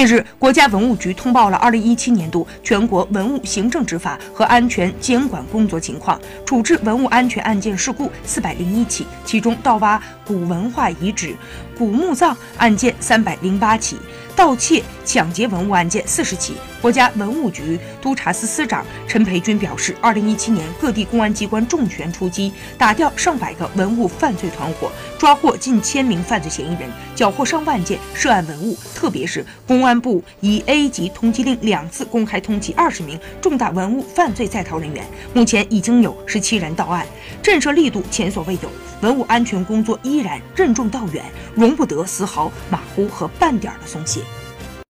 近日，国家文物局通报了2017年度全国文物行政执法和安全监管工作情况，处置文物安全案件事故401起，其中盗挖古文化遗址、古墓葬案件308起。盗窃、抢劫文物案件四十起。国家文物局督察司司长陈培军表示，二零一七年各地公安机关重拳出击，打掉上百个文物犯罪团伙，抓获近千名犯罪嫌疑人，缴获上万件涉案文物。特别是公安部以 A 级通缉令两次公开通缉二十名重大文物犯罪在逃人员，目前已经有十七人到案，震慑力度前所未有。文物安全工作依然任重道远，容不得丝毫马虎和半点的松懈。